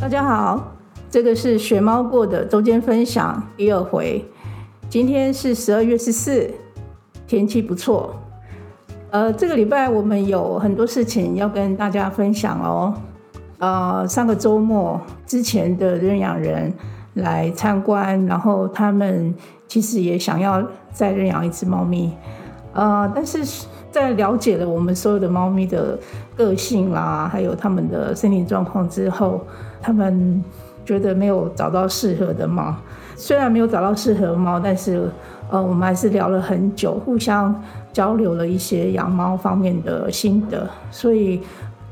大家好，这个是学猫过的周间分享第二回。今天是十二月十四，天气不错。呃，这个礼拜我们有很多事情要跟大家分享哦。呃，上个周末之前的认养人来参观，然后他们其实也想要再认养一只猫咪。呃，但是在了解了我们所有的猫咪的个性啦，还有他们的身体状况之后，他们觉得没有找到适合的猫。虽然没有找到适合的猫，但是呃，我们还是聊了很久，互相交流了一些养猫方面的心得，所以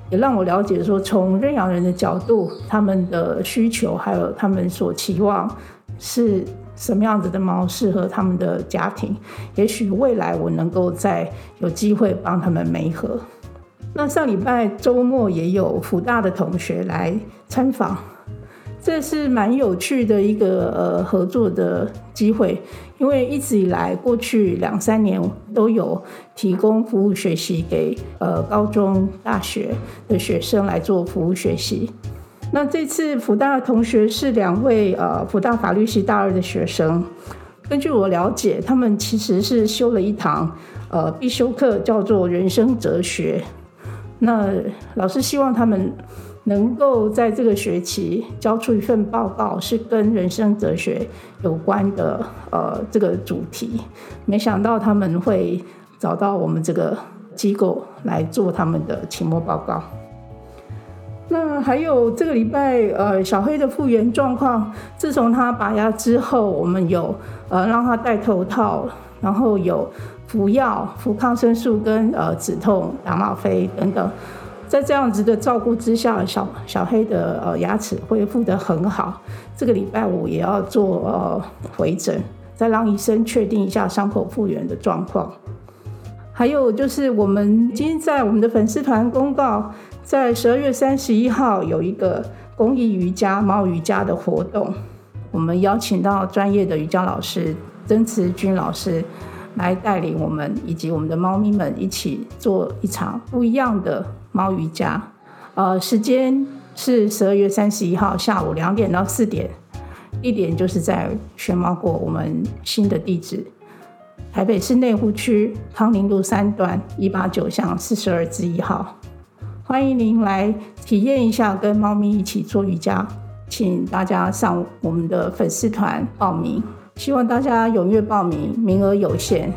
也让我了解说，从认养人的角度，他们的需求还有他们所期望是。什么样子的猫适合他们的家庭？也许未来我能够再有机会帮他们媒合。那上礼拜周末也有福大的同学来参访，这是蛮有趣的一个呃合作的机会，因为一直以来过去两三年都有提供服务学习给呃高中大学的学生来做服务学习。那这次福大的同学是两位呃福大法律系大二的学生。根据我了解，他们其实是修了一堂呃必修课，叫做人生哲学。那老师希望他们能够在这个学期交出一份报告，是跟人生哲学有关的呃这个主题。没想到他们会找到我们这个机构来做他们的期末报告。那还有这个礼拜，呃，小黑的复原状况，自从他拔牙之后，我们有呃让他戴头套，然后有服药、服抗生素跟呃止痛、打吗啡等等，在这样子的照顾之下，小小黑的呃牙齿恢复得很好。这个礼拜五也要做呃回诊，再让医生确定一下伤口复原的状况。还有就是我们今天在我们的粉丝团公告。在十二月三十一号有一个公益瑜伽猫瑜伽的活动，我们邀请到专业的瑜伽老师曾慈君老师来带领我们以及我们的猫咪们一起做一场不一样的猫瑜伽。呃，时间是十二月三十一号下午两点到四点，地点就是在选猫国我们新的地址，台北市内湖区康宁路三段一八九巷四十二之一号。欢迎您来体验一下跟猫咪一起做瑜伽，请大家上我们的粉丝团报名，希望大家踊跃报名，名额有限，